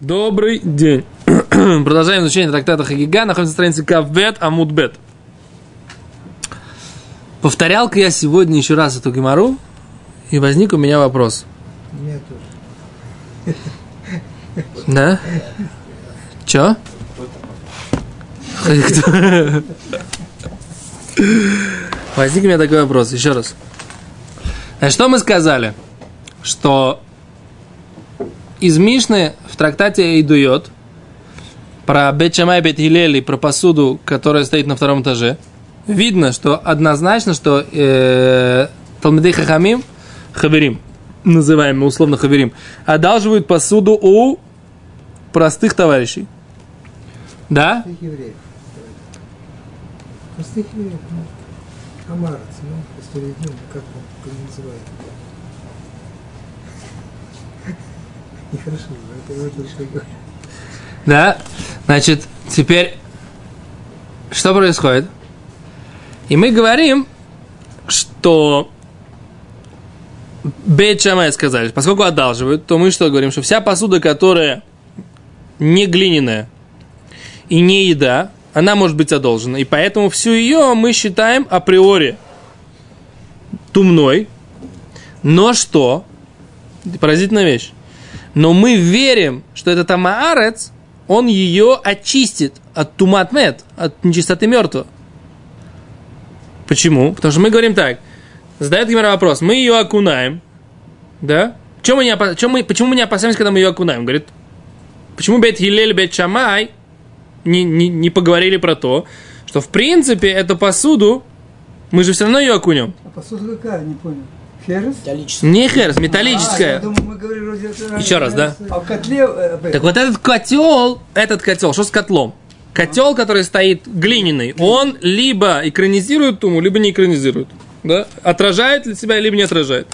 Добрый день. Продолжаем изучение трактата Хагига. Находимся на странице Кавбет Амудбет. Повторял-ка я сегодня еще раз эту гемору, и возник у меня вопрос. У меня тоже. Да? Че? Возник у меня такой вопрос. Еще раз. Значит, что мы сказали? Что из Мишны в трактате Идует про Бетчамай Бет про посуду, которая стоит на втором этаже, видно, что однозначно, что э, Талмидей Хахамим, Хаверим, называемый условно Хаверим, одалживают посуду у простых товарищей. Да? Простых евреев. Простых евреев. Ну, Амарец, ну, днем, как как он Нехорошо, это это говорю. Да? Значит, теперь что происходит? И мы говорим, что Бейт Шамай сказали, поскольку одалживают, то мы что говорим, что вся посуда, которая не глиняная и не еда, она может быть одолжена. И поэтому всю ее мы считаем априори тумной. Но что? Поразительная вещь. Но мы верим, что этот Амаарец, он ее очистит от туматмет, от нечистоты мертвого. Почему? Потому что мы говорим так. Задает Гимара вопрос. Мы ее окунаем. Да? Чем мы не опа- чем мы, почему мы не опасаемся, когда мы ее окунаем? Говорит, почему Бет Хилель, Бет Шамай не, не, не поговорили про то, что в принципе эту посуду мы же все равно ее окунем. А посуда какая, не понял. Металлический. Не херс, А, я металлическая. думаю, мы говорили вроде это Еще раз, да? А в котле... э. Так вот этот котел, этот котел, что с котлом? Котел, который стоит глиняный, он либо экранизирует туму, либо не экранизирует. Да? Отражает ли себя, либо не отражает.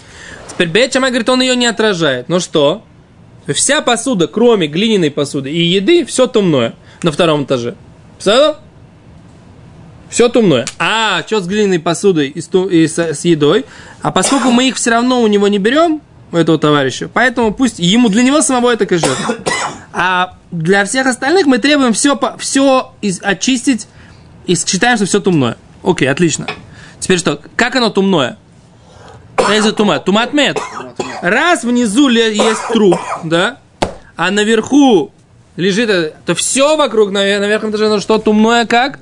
Теперь Бет Шамай говорит, он ее не отражает. Ну что? Вся посуда, кроме глиняной посуды и еды, все тумное на втором этаже. Представил? Все тумное. А, что с глиняной посудой и, с, и с, с едой? А поскольку мы их все равно у него не берем, у этого товарища, поэтому пусть ему для него самого это кошер. А для всех остальных мы требуем все, все из, очистить и считаем, что все тумное. Окей, отлично. Теперь что? Как оно тумное? Что это тумат? Мед. Раз внизу есть труп, да, а наверху лежит, то все вокруг на, на верхнем этаже, ну что тумное как?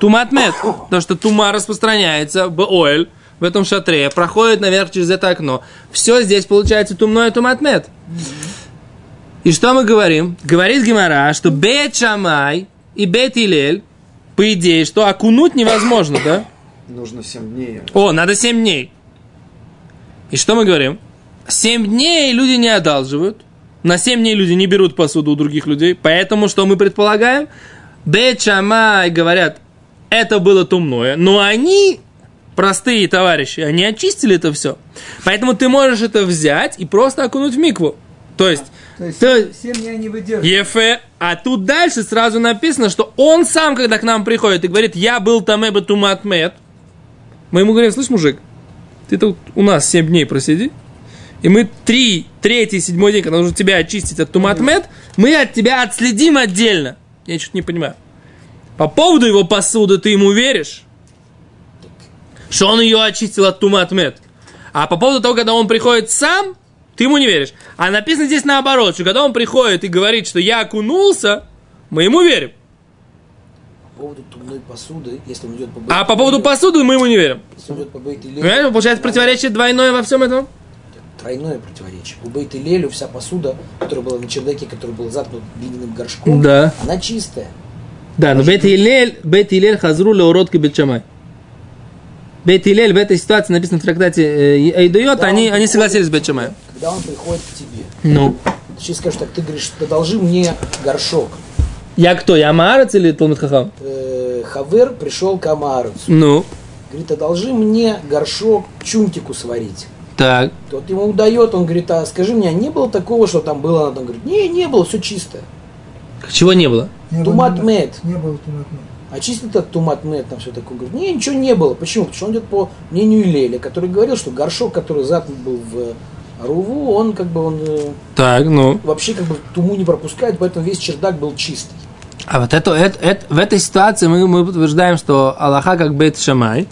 Тумат мед. Потому что тума распространяется, оэль, в этом шатре, проходит наверх через это окно. Все здесь получается тумное тумат мед. И что мы говорим? Говорит Гимара, что Бет Шамай и Бет Илель, по идее, что окунуть невозможно, да? Нужно 7 дней. О, надо 7 дней. И что мы говорим? 7 дней люди не одалживают. На 7 дней люди не берут посуду у других людей. Поэтому что мы предполагаем? Бет Шамай говорят, это было тумное. Но они, простые товарищи, они очистили это все. Поэтому ты можешь это взять и просто окунуть в микву. То есть, То есть то- семь дней не выдерживают. Ефе, а тут дальше сразу написано, что он сам, когда к нам приходит и говорит, я был там эбе туматмет, мы ему говорим, слышь, мужик, ты тут у нас 7 дней просиди, и мы три, третий, седьмой день, когда нужно тебя очистить от туматмет, мы от тебя отследим отдельно. Я что-то не понимаю. По поводу его посуды ты ему веришь? Что он ее очистил от туматмет. А по поводу того, когда он приходит сам, ты ему не веришь. А написано здесь наоборот, что когда он приходит и говорит, что я окунулся, мы ему верим. По поводу тумной посуды, если он идет по А по поводу посуды мы ему не верим. Если он идет по бейт Понимаешь, получается противоречие двойное во всем этом? Тройное противоречие. У бейт Лелю вся посуда, которая была на чердаке, которая была заткнута глиняным горшком, Да. она чистая. Да, но Бет Илель, Бет Илель хазру Бетчамай. Бет Илель в этой ситуации написано в трактате э, Эйдуйот, Когда они, он они согласились с тебе, Бетчамаем. Когда он приходит к тебе, Ну. ты скажешь так, ты говоришь, одолжи мне горшок. Я кто? Я Маарец или Талмит Хахам? Э, Хавер пришел к Амарцу. Ну. Говорит, одолжи мне горшок чунтику сварить. Так. Тот ему дает, он говорит, а скажи мне, а не было такого, что там было? Он говорит, не, не было, все чисто. Чего не было? Не было Тумат тумат- мед. Не было тумат мед. Очистит этот тумат мед, там все такое. Говорит, не, ничего не было. Почему? Потому что он идет по мнению Леля, который говорил, что горшок, который заткнут был в А Руву, он как бы, он э, Так, ну. вообще как бы туму не пропускает, поэтому весь чердак был чистый. А вот это, это, это- в этой ситуации мы, мы утверждаем, что Аллаха как Бет Шамай,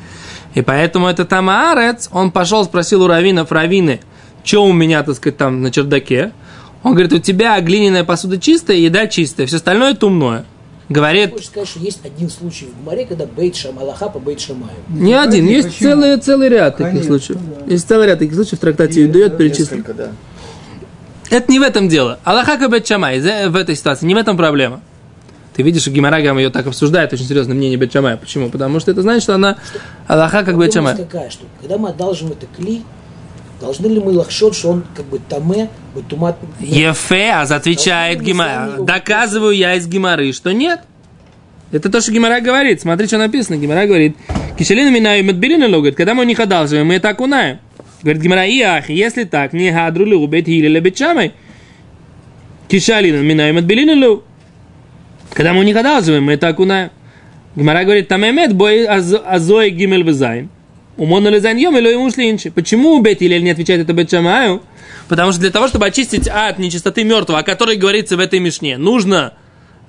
и поэтому это там Аарец, он пошел, спросил у раввинов, раввины, что у меня, так сказать, там на чердаке. Он говорит, у тебя глиняная посуда чистая, еда чистая, все остальное тумное. Говорит, Хочешь сказать, что есть один случай в Гмаре, когда Бейт Шам, Аллаха по Бейт Шамаю. не один, есть Почему? целый, целый ряд таких Конечно, случаев. да. Есть целый ряд таких случаев в трактате Юдует перечислен. Несколько, да. Это не в этом дело. Аллаха как Бет Шамай, за- в этой ситуации, не в этом проблема. Ты видишь, что Гимарагам ее так обсуждает, очень серьезно, мнение Бет Шамая. Почему? Потому что это значит, что она Аллаха как Бет. Проблема какая, что когда мы одалжим это кли, должны ли мы лахшот, что он как бы таме, тумат... Ефе, а отвечает Гимара. Доказываю я из Гимары, что нет. Это то, что Гимара говорит. Смотри, что написано. Гимара говорит, Кишелина минаю медбилина говорит, когда мы у них одалживаем, мы это окунаем. Говорит Гимара, и ах, если так, не гадру лу бет хили лебет шамай. Кишалина минаю медбилина. Когда мы у них одалживаем, мы это окунаем. Гимара говорит, там эмет бой аз- азой гимель везайн. Умон лезайн йом или ему шлинчи. Почему Бет Илель не отвечает это Бет Шамаю? Потому что для того, чтобы очистить от нечистоты мертвого, о которой говорится в этой мишне, нужно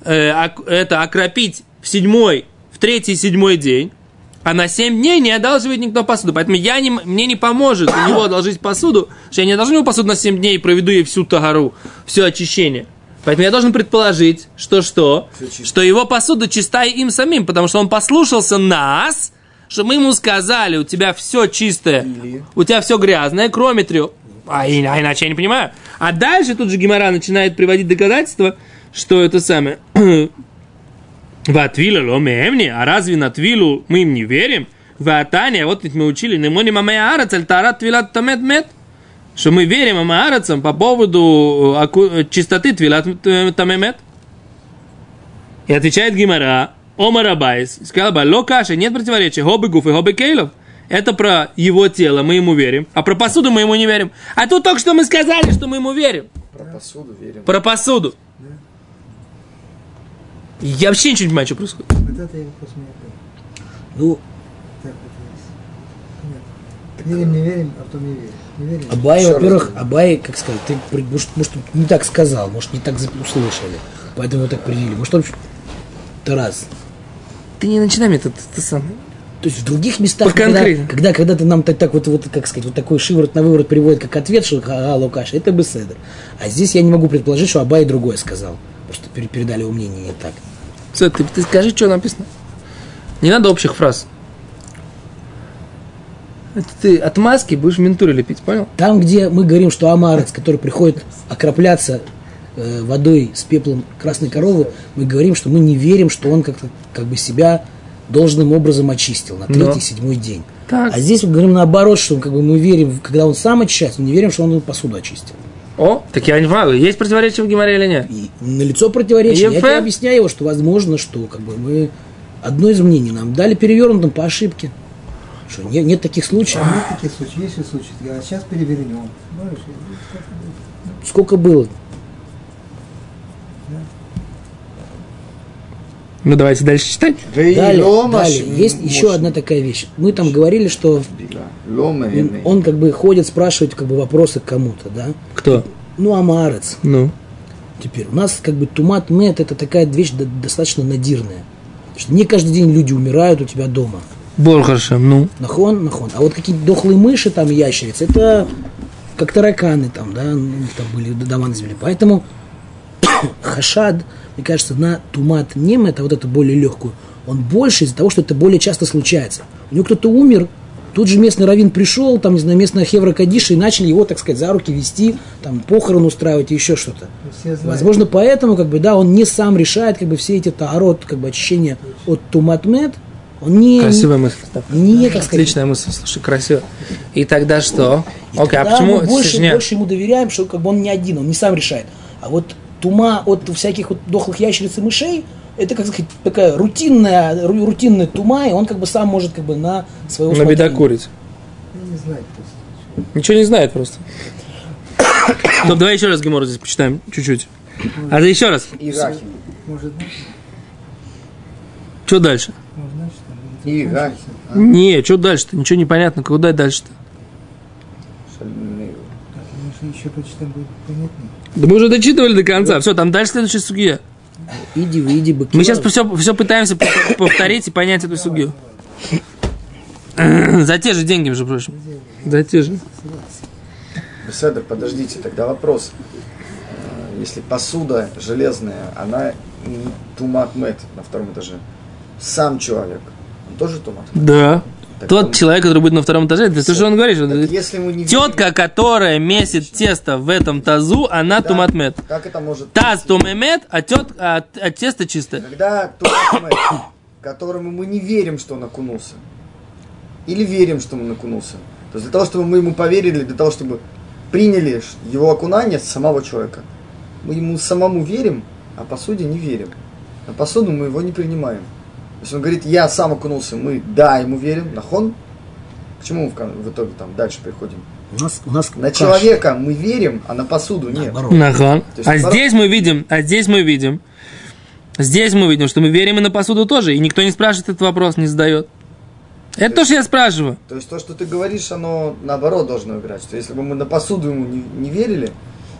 э, это окропить в седьмой, в третий и седьмой день, а на семь дней не одалживает никто посуду. Поэтому я не, мне не поможет у него одолжить посуду, что я не одолжу ему посуду на семь дней и проведу ей всю тагару, все очищение. Поэтому я должен предположить, что что? Что его посуда чистая им самим, потому что он послушался нас, что мы ему сказали, у тебя все чистое, Или? у тебя все грязное, кроме трех. А, а иначе я не понимаю. А дальше тут же Гимара начинает приводить доказательства, что это самое. Ватвила ломемни, а разве на твилу мы им не верим? Ватания, вот ведь мы учили, не моним амеарец, аль тарат твилат тамет мет. Что мы верим амеарецам по поводу э, э, чистоты твилат тамемет. И отвечает Гимара, Омар Абайс, сказал бы, ло каши, нет противоречия, хобы гуф и хобы кейлов. Это про его тело, мы ему верим, а про посуду мы ему не верим. А тут только что мы сказали, что мы ему верим. Про посуду верим. Про посуду. Я вообще ничего не понимаю, что происходит. Вот это я вопрос меня понял. Ну, Так вот. Верим, не верим, а потом не верим. Не верим. Абай, Еще во-первых, раз. Абай, как сказать, ты, может, может, не так сказал, может, не так услышали, поэтому его так приняли. Может, он это раз. Ты не начинай мне это самое. То есть в других местах, когда, когда, когда ты нам так, так вот, вот, как сказать, вот такой шиворот на выворот приводит как ответ, что ага, Лукаш, это бы седр. А здесь я не могу предположить, что Абай другое сказал. Потому что пере- передали его мнение не так. Всё, ты, ты скажи, что написано. Не надо общих фраз. Это ты от маски будешь ментуры лепить, понял? Там, где мы говорим, что Амарец, который приходит окропляться э, водой с пеплом красной коровы, мы говорим, что мы не верим, что он как-то как бы себя должным образом очистил на третий, Но. седьмой день. Так. А здесь мы говорим наоборот, что как бы мы верим, когда он сам очищается, мы не верим, что он посуду очистил. О, так я не знаю, есть противоречие в Гимаре или нет? И на лицо противоречия. Я тебе объясняю его, что возможно, что как бы мы одно из мнений нам дали перевернутым по ошибке. Что нет, нет таких случаев. Нет таких случаев, есть случаи. А сейчас перевернем. Это? Сколько было? Ну, давайте дальше читать. Далее, Далее. Есть еще одна такая вещь. Мы там говорили, что Лома он как бы ходит спрашивать как бы вопросы к кому-то, да? Кто? Ну, амарец. Ну. Теперь у нас как бы тумат мед это такая вещь до- достаточно надирная. Что не каждый день люди умирают у тебя дома. Борхарша, ну. Нахон, нахон. А вот какие-то дохлые мыши, там, ящерицы, это как тараканы там, да, ну, там были дома на земле. Поэтому хашад, мне кажется, на тумат нем, это вот это более легкую, он больше из-за того, что это более часто случается. У него кто-то умер, тут же местный раввин пришел, там, не знаю, местная хевра Кадиша, и начали его, так сказать, за руки вести, там, похорон устраивать и еще что-то. Возможно, поэтому, как бы, да, он не сам решает, как бы, все эти таарот, как бы, очищения от туматмет, он не... Красивая мысль. Не, как сказать, Отличная мысль, слушай, красиво. И тогда что? И Окей, а тогда почему? мы больше, больше ему доверяем, что как бы он не один, он не сам решает. А вот тума от всяких вот дохлых ящериц и мышей, это, как сказать, такая рутинная, ру- рутинная тума, и он как бы сам может как бы на свое На бедокурить. Не знаю просто. Ничего не знает просто. Ну, давай еще раз Гемору здесь почитаем, чуть-чуть. А да еще раз. Ирахим. Может Что дальше? может, значит, там, или Ирахим. Не, что дальше-то? Ничего не понятно. Куда дальше-то? еще прочитаем, будет понятнее. Да мы уже дочитывали до конца. Все, там дальше следующая судья. Иди, выйди, быки. Мы сейчас все, все пытаемся пов- повторить и понять эту судью. За те же деньги, между прочим. За те же. Беседер, подождите, тогда вопрос. Э, Если посуда железная, она не тумат мет на втором этаже, сам человек, он тоже тумат? Да. Так Тот он- человек, который будет на втором этаже, это то, что он говорит. что если мы не Тетка, которая месит тесто в этом тазу, она Да. туматмет. как это может Таз быть? тумемет, а, тет, а, а тесто чистое. Когда тумат мет, которому мы не верим, что он окунулся, или верим, что он окунулся, то есть для того, чтобы мы ему поверили, для того, чтобы приняли его окунание с самого человека, мы ему самому верим, а посуде не верим. На посуду мы его не принимаем. Если он говорит, я сам окунулся, мы да, ему верим, нахон. К чему мы в, итоге там дальше приходим? У нас, у нас На каша. человека мы верим, а на посуду нет. Нахон. То есть, А наоборот- здесь мы видим, а здесь мы видим, здесь мы видим, что мы верим и на посуду тоже, и никто не спрашивает этот вопрос, не задает. Это то, что я спрашиваю. То есть то, что ты говоришь, оно наоборот должно играть. Что если бы мы на посуду ему не, не верили,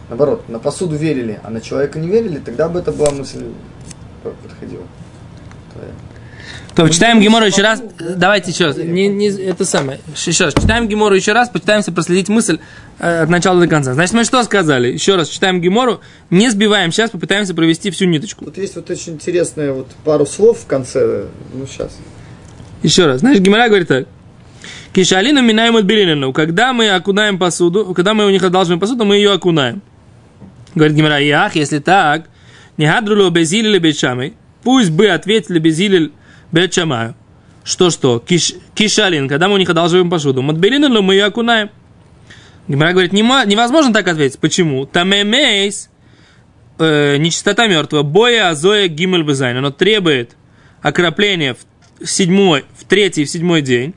наоборот, на посуду верили, а на человека не верили, тогда бы это была мысль подходила. Твоя. То, читаем Гемору еще раз. Давайте еще раз. Не, не, это самое. Еще раз. Читаем Гемору еще раз, попытаемся проследить мысль э, от начала до конца. Значит, мы что сказали? Еще раз читаем Гемору, не сбиваем сейчас, попытаемся провести всю ниточку. Тут есть вот очень интересные вот пару слов в конце, ну сейчас. Еще раз. Значит, Гемора говорит так. Кишалину минаем отбелинину. Когда мы окунаем посуду, когда мы у них одалживаем посуду, мы ее окунаем. Говорит Гемора, ях, если так, не хадрулю безилили бечамой, пусть бы ответили безилили бечамаю. Что что? Киш, кишалин, когда мы у них одалживаем посуду, матбелинину мы ее окунаем. Гемора говорит, «Нема- невозможно так ответить. Почему? Тамемейс, э, нечистота мертвая, боя азоя гимель базайн. Оно требует окропления в седьмой, в третий и в седьмой день.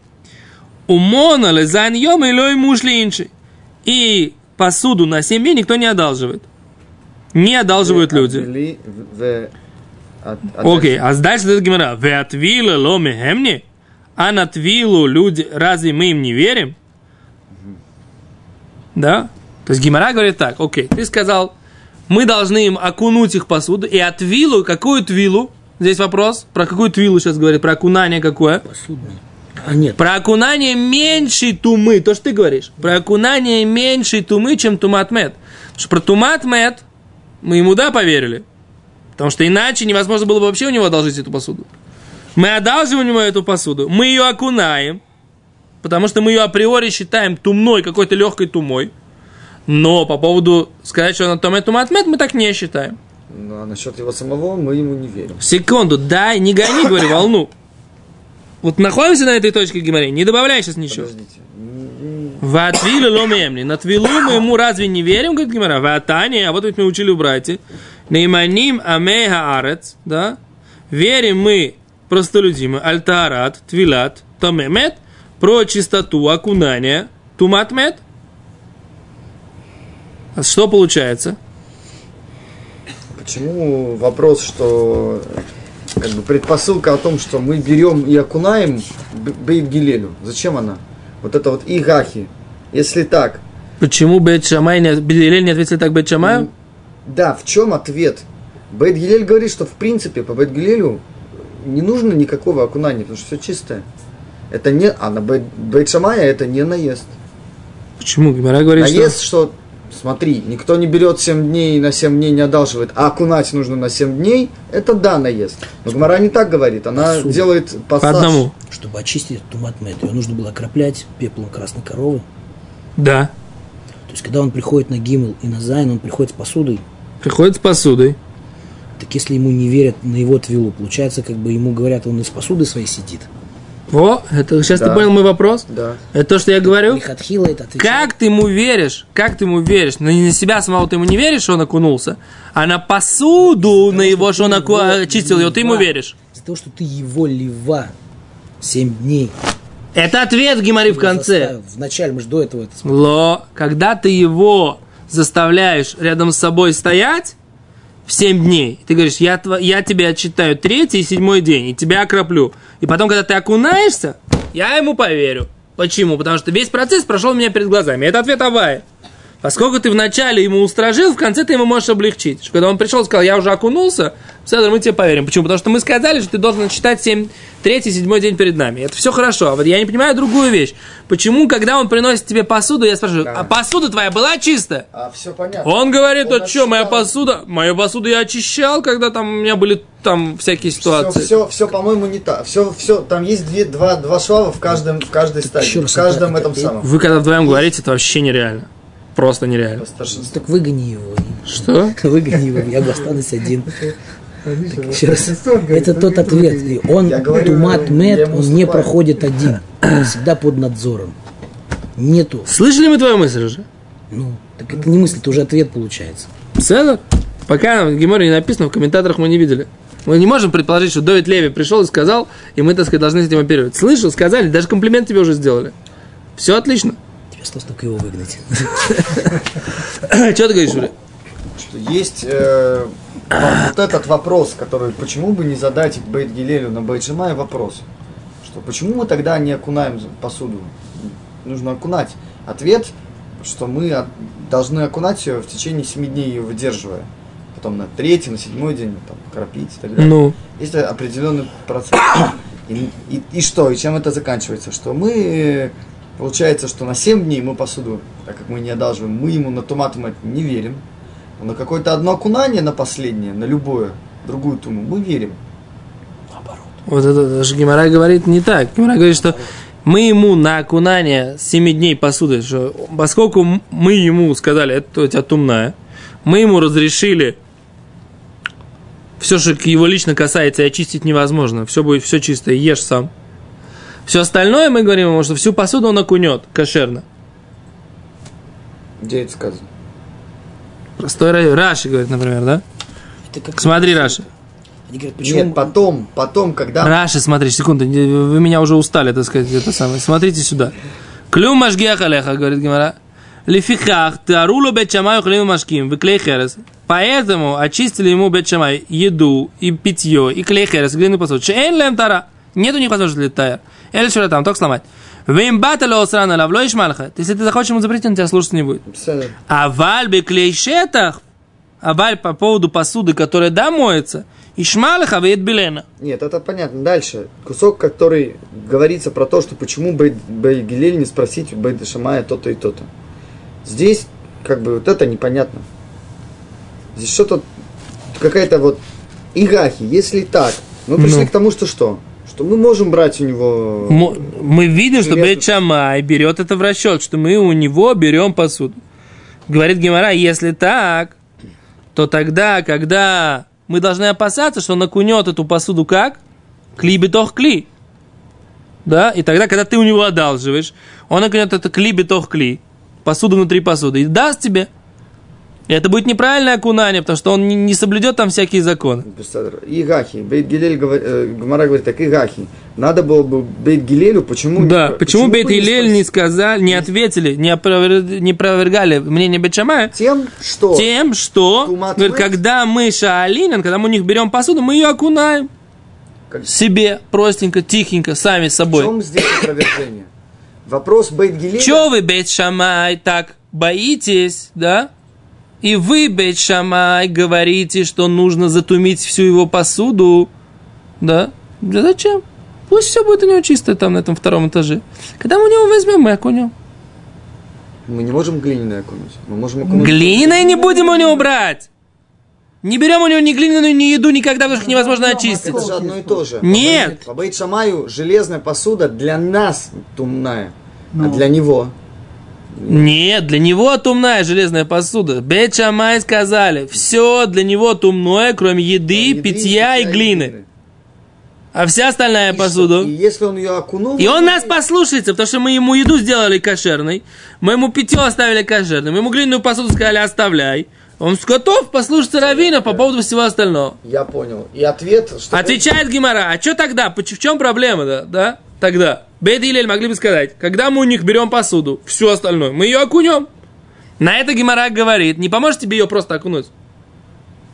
Умона лезайн йом и лой мушли инши. И посуду на семь дней никто не одалживает. Не одалживают люди. Окей, а дальше это гемора. Ве отвила ло мехемни? А на твилу люди, разве мы им не верим? Да? То есть Гимара говорит так, окей, ты сказал, мы должны им окунуть их посуду, и от вилу, какую твилу? Здесь вопрос, про какую твилу сейчас говорит, про окунание какое? Посудный. А нет, Про окунание меньшей тумы, то, что ты говоришь. Про окунание меньшей тумы, чем туматмет. Потому что про туматмет мы ему да поверили. Потому что иначе невозможно было бы вообще у него одолжить эту посуду. Мы одалживаем у него эту посуду, мы ее окунаем, потому что мы ее априори считаем тумной, какой-то легкой тумой. Но по поводу сказать, что она тумет туматмет, мы так не считаем. Ну, а насчет его самого мы ему не верим. Секунду, дай, не гони, говорю, волну. Вот находимся на этой точке Гимари, не добавляй сейчас ничего. Подождите. В отвиле ломемли. На твилу мы ему разве не верим, говорит Гимара? В Атане, а вот ведь мы учили у братьев. Нейманим амеха арец, да? Верим мы простолюдимы, альтарат, твилат, томемет, про чистоту окунания, туматмет. А что получается? Почему вопрос, что как бы предпосылка о том, что мы берем и окунаем Бейт Гилелю? Зачем она? Вот это вот игахи. Если так, Почему Бет Шамай не, не ответили так Бет Шамаю? Да, в чем ответ? Бейт Гилель говорит, что в принципе по Бейт Гилелю не нужно никакого окунания, потому что все чистое. Это не, а на Бейт, Бейт Шамая это не наезд. Почему? Гимара говорит, что... Наезд, что, смотри, никто не берет 7 дней и на 7 дней не одалживает, а окунать нужно на 7 дней, это да, наезд. Но Гмара не так говорит, она Посуда. делает По пассаж. одному. чтобы очистить этот טומאת מת, ее нужно было окроплять пеплом красной коровы. Да. То есть, когда он приходит на גימל и на זין, он приходит с посудой. Приходит с посудой. Так если ему не верят на его твилу, получается, как бы ему говорят, он из посуды своей сидит. Во, это сейчас ты Да. понял мой вопрос? Да. Это то, что я говорю? Это отвечает. Как ты ему веришь? Как ты ему веришь? На, не на себя самого ты ему не веришь, что он окунулся, а на посуду, на его, что он оку- очистил ее, ты ему лива. веришь. Из-за того, что ты его лива 7 дней. Это ответ Гимари в конце. заставил. Вначале мы же до этого это смотрели. Ло, когда ты его заставляешь рядом с собой стоять в 7 дней, ты говоришь, я, я тебе отчитаю третий и седьмой день, и тебя окроплю. И потом, когда ты окунаешься, я ему поверю. Почему? Потому что весь процесс прошел у меня перед глазами. Это ответ Авая. Поскольку ты вначале ему устражил, в конце ты ему можешь облегчить. Что Когда он пришел и сказал, я уже окунулся, Седр, мы тебе поверим. Почему? Потому что мы сказали, что ты должен считать 7, третий, седьмой день перед нами. Это все хорошо. А вот я не понимаю другую вещь. Почему, когда он приносит тебе посуду, я спрашиваю, Да. а посуда твоя была чистая? А все понятно. Он говорит, Он а что, моя посуда, мою посуду я очищал, когда там у меня были там всякие Все, ситуации. все, все, по-моему, не так. Все, все, там есть две, два, два швава в каждом, в каждой стадии, в каждом это- этом это- самом. Вы когда вдвоем говорите, это вообще нереально. Просто нереально. Так выгони его. Что? Выгони его, я останусь один. Миша, Еще раз. Это тот «Только ответ. другие». И он, тумат мед, он не проходит один. Он всегда под надзором. Нету. Слышали мы твою мысль уже? Ну, так это не мысль, это уже ответ получается. Седр? Пока в Геморе не написано, в комментаторах мы не видели. Мы не можем предположить, что Довид Леви пришел и сказал, и мы, так сказать, должны с этим оперировать. Слышал, сказали, даже комплимент тебе уже сделали. Все отлично. Осталось только его выгнать. Что ты говоришь, Юля? Что есть э, вот этот вопрос, который, почему бы не задать Бейт Гилелю на Бейт Шимай вопрос, что почему мы тогда не окунаем посуду? Нужно окунать. Ответ, что мы должны окунать ее в течение 7 дней, ее выдерживая. Потом на третий, на седьмой день там, кропить и так далее. Ну, Есть определенный процесс. И, и- и что? И чем это заканчивается? Что мы, получается, что на 7 дней мы посуду, так как мы не одалживаем, мы ему на тумату не верим. Но на какое-то одно окунание, на последнее, на любое, другую туму, мы верим. вот это даже Геморрай говорит не так. Геморрай говорит, что мы ему на окунание 7 дней посуды, что поскольку мы ему сказали, это у тебя тумная, мы ему разрешили все, что его лично касается, и очистить невозможно. Все будет все чистое, ешь сам. Все остальное мы говорим ему, что всю посуду он окунет кошерно. Где это сказано? Простой рай- Раши говорит, например, да? Это как... Смотри, Раши. Они говорят, почему... Нет, потом, потом, когда... Раши, смотри, секунду, вы меня уже устали, так сказать, это самое. Смотрите сюда. Клюм машгиах алеха, говорит Гимара. Лифихах, тарулу бет шамай хлим машким, в клей херес. Поэтому очистили ему бет шамай еду и питье, и клей херес, глину посуду. Шеэн лем тара. Нет у них возможности для тайр. Эль там, только сломать. Вим батале осрана лавло ишмалха. Если ты захочешь ему запретить, он тебя слушаться не будет. А вальби клейшетах, а валь по поводу посуды, которая да моется, Ишмалаха веет Белена. Нет, это понятно. Дальше. Кусок, который говорится про то, что почему Бейгилель не спросить у Бейда то-то и то-то. Здесь, как бы, вот это непонятно. Здесь что-то, какая-то вот Игахи, если так. Мы пришли ну. к тому, что что? Что мы можем брать у него... Мо- Мы видим, что. Бейт Шамай берет это в расчет, что мы у него берем посуду. Говорит Гемора, если так, то тогда, когда мы должны опасаться, что он окунет эту посуду как? Кли битох кли. Да? И тогда, когда ты у него одалживаешь, он окунет это кли битох кли, посуду внутри посуды, и даст тебе. Это будет неправильное окунание, потому что он не, не соблюдет там всякие законы. Игахи. Бейт Гилель, говор- э, Гмара говорит так, Игахи. Надо было бы Бейт Гилелю, почему... Да, не- почему Бейт бы не сказали, не ответили, не, опровер- не опровергали мнение Бейт Шамая? Тем, что... Тем, что, говорит, когда мы шаалинен, когда мы у них берем посуду, мы ее окунаем Как- себе простенько, тихенько, сами с В собой. чем здесь опровержение? Вопрос Бейт Гилеля... Чего вы, Бейт Шамай, так боитесь, да? И вы, Бейт Шамай, говорите, что нужно затумить всю его посуду, да? Да зачем? Пусть все будет у него чисто там на этом втором этаже. Когда мы у него возьмем, мы окунем. Мы не можем глиняное окунуть. Мы можем окунуть... Глиняной не будем у него брать. Не берем у него ни глиняную, ни еду никогда, потому что их невозможно очистить. Это же одно и то же. Нет. По Бейт Шамаю железная посуда для нас тумная, Ну. а для него... Нет, для него тумная железная посуда. Бет Шамай сказали, все для него тумное, кроме еды, еды, питья и глины. А вся остальная И посуду. что? И если он ее окунул... И он нас послушается, потому что мы ему еду сделали кошерной, мы ему питье оставили кошерным, мы ему глиняную посуду сказали оставляй. Он готов послушаться Равина по поводу всего остального. Я понял. И ответ, что... Отвечает Гимара, а что тогда? В чем проблема, да? да? Тогда. И Илель могли бы сказать, когда мы у них берем посуду, все остальное, мы ее окунем. На это Гимара говорит, не поможет тебе ее просто окунуть.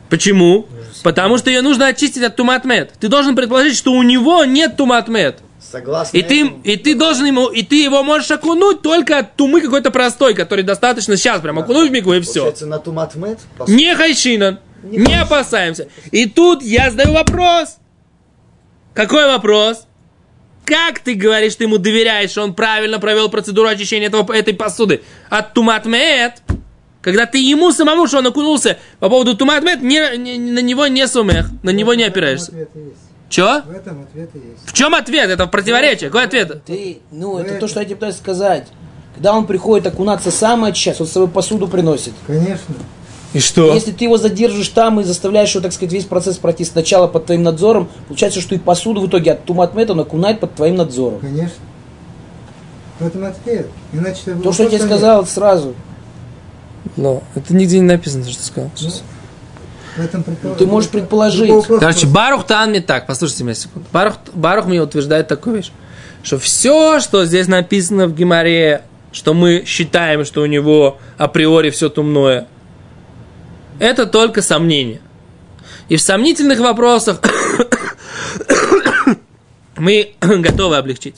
Почему? Потому что ее нужно очистить от туматмет. Ты должен предположить, что у него нет туматмет. Согласно И ты, этому, и ты должен ему, и ты его можешь окунуть только от тумы какой-то простой, который достаточно сейчас прям окунуть в микву и все. получается, на тумат мед, по сути, Не не опасаемся. И тут я задаю вопрос. Какой вопрос? Как ты говоришь, ты ему доверяешь, что он правильно провел процедуру очищения этого, этой посуды от тумат мед? Когда ты ему самому, что он окунулся по поводу тумат мед, не, не- на него не сумех, на него не В этом опираешься. ответ и есть. Че? В этом ответ и есть. В чем ответ? Это в противоречие. Какой ответ? Ты, ну, это Вы- то, что я тебе пытаюсь сказать. Когда он приходит окунаться сам очищаться, он с собой посуду приносит. Конечно. И что? Если ты его задержишь там и заставляешь его, так сказать, весь процесс пройти сначала под твоим надзором, получается, что и посуду в итоге от туматмета он окунает под твоим надзором. Конечно. В этом ответ. Иначе ты То, что я тебе сказал, это сразу. Ну, это нигде не написано, что ты сказал. нет. В этом Ты можешь предположить. Короче, Барух Тан мне так, послушайте меня секунду. Барух, Барух мне утверждает такую вещь, что все, что здесь написано в Гимаре, что мы считаем, что у него априори все тумное, это только сомнение. И в сомнительных вопросах мы готовы облегчить.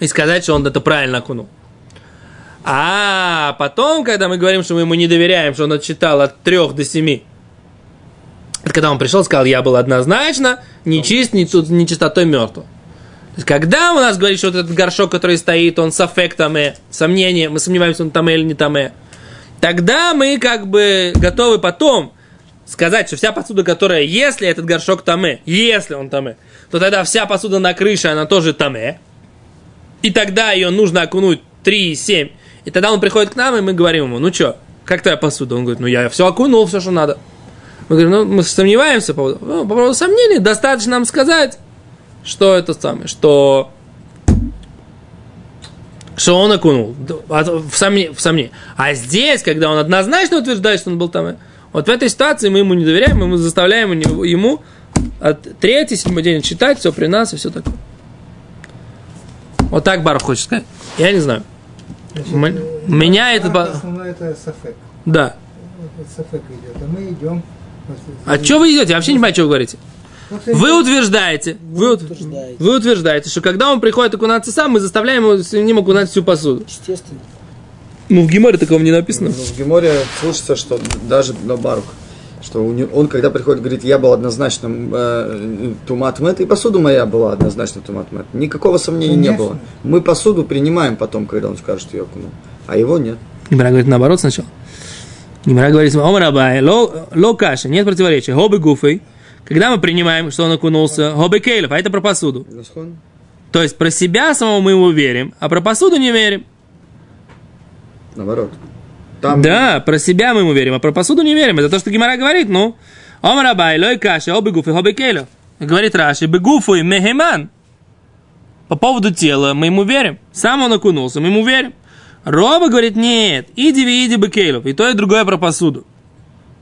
И сказать, что он это правильно окунул. А потом, когда мы говорим, что мы ему не доверяем, что он отчитал от 3 до 7, это когда он пришел, сказал, я был однозначно нечист, нечистотой мертв. То есть, когда у нас говорит, что вот этот горшок, который стоит, он с аффектами, сомнения, мы сомневаемся, он таме или не таме, тогда мы как бы готовы потом сказать, что вся посуда, которая, если этот горшок таме, если он таме, то тогда вся посуда на крыше, она тоже таме, и тогда ее нужно окунуть 3,7, и тогда он приходит к нам, и мы говорим ему, ну что, как твоя посуда? Он говорит, ну я все окунул, все, что надо. Мы говорим, ну мы сомневаемся по поводу, ну, по поводу сомнений, достаточно нам сказать, что это самое, что что он окунул от- в, сомне- в сомнении. А здесь, когда он однозначно утверждает, что он был там, вот в этой ситуации мы ему не доверяем, мы заставляем ему- от третий, седьмой день читать, все при нас и все такое. Вот так Барх хочет сказать. Я не знаю. Значит, э, меня это Основное это сафек. Да. Сафек идет. А мы идем. А что вы идете? Я вообще не понимаю, что вы говорите. Вы утверждаете, вы, ут- утверждаете. вы утверждаете, что когда он приходит окунаться сам, мы заставляем его с ним окунать всю посуду. Естественно. Ну, в Гиморе такого не написано. Ну, в Геморе слышится, что даже на Барух, что у него- он, когда приходит, говорит, я был однозначно э, тумат мет, и посуда моя была однозначно тумат мет. Никакого сомнения не Конечно. было. Мы посуду принимаем потом, когда он скажет, что я окунул, а его нет. Гимара говорит наоборот сначала. Гимара говорит, Омар Абай, ло, ло каша, нет противоречия. Хобы гуфой. Когда мы принимаем, что он окунулся, хобы кейлов, а это про посуду. То есть про себя самого мы ему верим, а про посуду не верим. Наоборот. Там Да, про себя мы ему верим, а про посуду не верим. Это то, что Гимара говорит, ну. Омар Абай, лой хобы гуфой, хобы кейлов. Говорит Раши, бегуфой мехеман. По поводу тела мы ему верим. Сам он окунулся, мы ему верим. Роба говорит, нет, иди ви, иди бекейлов. И то, и другое про посуду.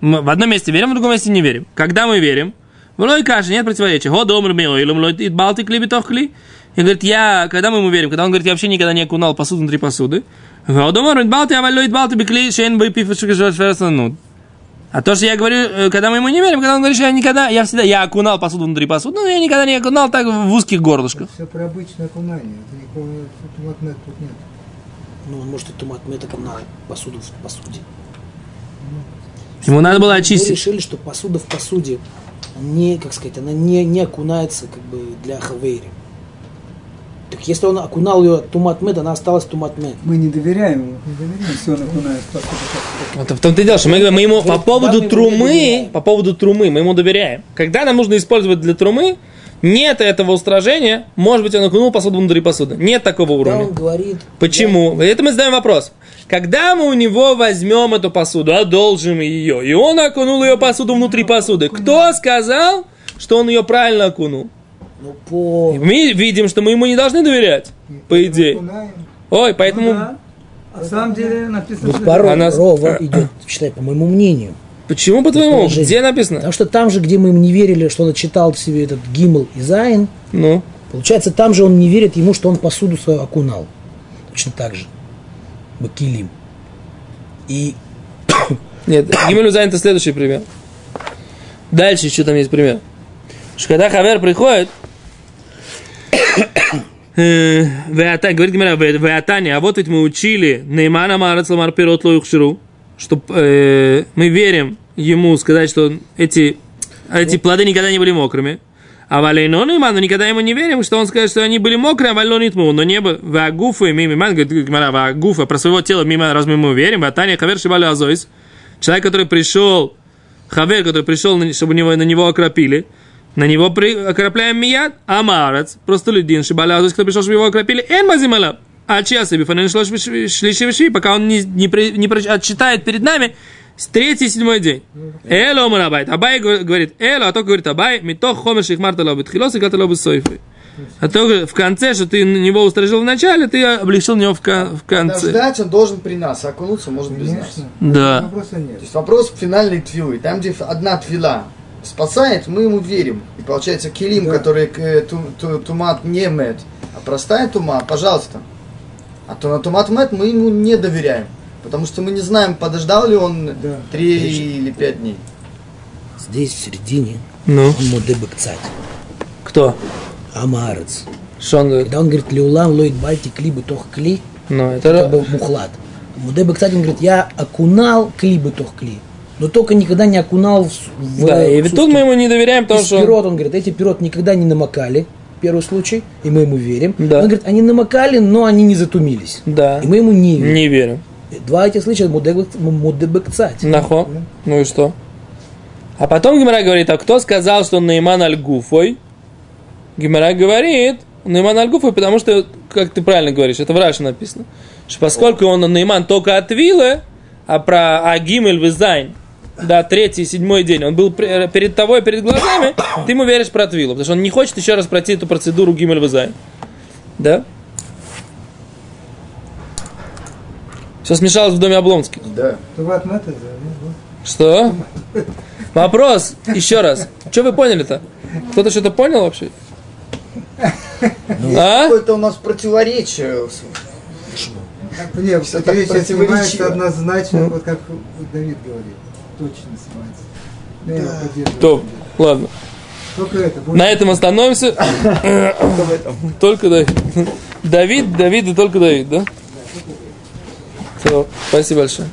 Мы в одном месте верим, в другом месте не верим. Когда мы верим, в лой каши нет противоречия. Хо домр мео, или лой ит балти кли. И говорит, я, когда мы ему верим, когда он говорит, я вообще никогда не окунал посуду внутри посуды. Хо домр ит балти, а лой ит балти бекли, шен бой пифашик а то, что я говорю, э, когда мы ему не верим, когда он говорит, что я никогда, я всегда, я окунал посуду внутри посуды, но я никогда не окунал так в узких горлышках. Все про обычное окунание. Это никакого тумат мед тут нет. Ну, он может и туматмет окунал посуду в посуде. Ему надо было Мы очистить. решили, что посуда в посуде не, как сказать, она не, не окунается как бы для хавейри. Так если он окунал ее туматмет, она осталась туматмет. Мы не доверяем ему, не доверяем, все он окунает. Вот в том-то и дело, что мы, мы ему по поводу трумы, по поводу трумы, мы ему доверяем. Когда нам нужно использовать для трумы, нет этого устражения, может быть, он окунул посуду внутри посуды. Нет такого Когда уровня. он говорит... Почему? Это мы задаем вопрос. Когда мы у него возьмем эту посуду, одолжим ее, и он окунул ее посуду внутри посуды, кто сказал, что он ее правильно окунул? Ну, по... Мы видим, что мы ему не должны доверять, по идее. Окунаем. Ой, поэтому... Ну да. На самом деле написано, Вот что... порой Она- Рова идет, считай, по моему мнению. Почему, по-твоему? Где написано? Потому что там же, где мы им не верили, что он читал себе этот Гимл и Зайн, Ну, получается, там же он не верит ему, что он посуду свою окунал. Точно так же. Бакилим. И нет, Гимелю занят это следующий пример. Дальше еще там есть пример. Что когда Хавер приходит, Э, Говорит Гимара, Веатани, а вот ведь мы учили Неймана Марец Ламар Пирот Лоюхширу, что э, мы верим ему сказать, что эти, эти плоды никогда не были мокрыми. А Валейно Нейман, но никогда ему не верим, что он скажет, что они были мокрые, а Валейно Нитму, но небо, Вагуфа и Мимиман, говорит Гимара, Вагуфа, про своего тела мимо, раз мы ему верим, Веатани Хавер Шибали Азойс, человек, который пришел, Хавер, который пришел, чтобы него, на него окропили, на него при, окропляем мияд, амарец, просто людин, шибалязус, кто пришел, чтобы его окропили, эн мазимала, а чья себе, фанен шло шли пока он не, не, не про- отчитает перед нами третий и седьмой день. Эло марабайт. Абай гов- говорит, эло, а то говорит Абай, митох хомер шихмарта лобит хилос и лобит сойфы. А то в конце, что ты на него устражил в начале, ты облегчил него в, в конце. Ждать он должен при нас, а окунуться может без нас. Да. Вопроса То нет. есть вопрос финальной твилы. Там, где одна твила спасает, мы ему верим. И получается, килим, Да. который э, ту- ту- тумат не мед, а простая тума, пожалуйста. А то на тумат мед мы ему не доверяем. Потому что мы не знаем, подождал ли он Да. три или пять дней. Здесь в середине Ну, он мудебекцать. кто? Амарец. Что он говорит? Когда он говорит, леулам лоид бальти кли бытох кли, Ну, это это... был мухлад. Мудебекцать, он говорит, я окунал кли бытох кли. Но только никогда не окунал в, в Да, и ведь тут мы ему не доверяем, потому что... пирот, он говорит, эти пирот никогда не намокали, первый случай, и мы ему верим. Да. Он говорит, они намокали, но они не затумились. Да. И мы ему не верим. Не верим. Два этих случая мудебек- мудебекцать. Нахо. Ну и что? А потом Гимара говорит, а кто сказал, что Нейман Аль-Гуфой? Гимара говорит, Нейман Аль-Гуфой, потому что, как ты правильно говоришь, это в Раше написано, что поскольку он Нейман только от Вилы, а про Агимель Визайн, да, третий и седьмой день, он был пре- перед тобой, перед глазами, ты ему веришь про Твилу, потому что он не хочет еще раз пройти эту процедуру Гимель Визайн. Да? Все смешалось в доме Облонских. Да. Ну. Что? Вопрос, еще раз. Что вы поняли-то? Кто-то что-то понял вообще? А? Какое-то у нас противоречие. Нет, противоречие однозначно, вот как Давид говорит. Точно снимается. Да. Ладно. Только это. больше- На этом остановимся. Только Давид. Давид, Давид и только Давид, да? Все, спасибо большое.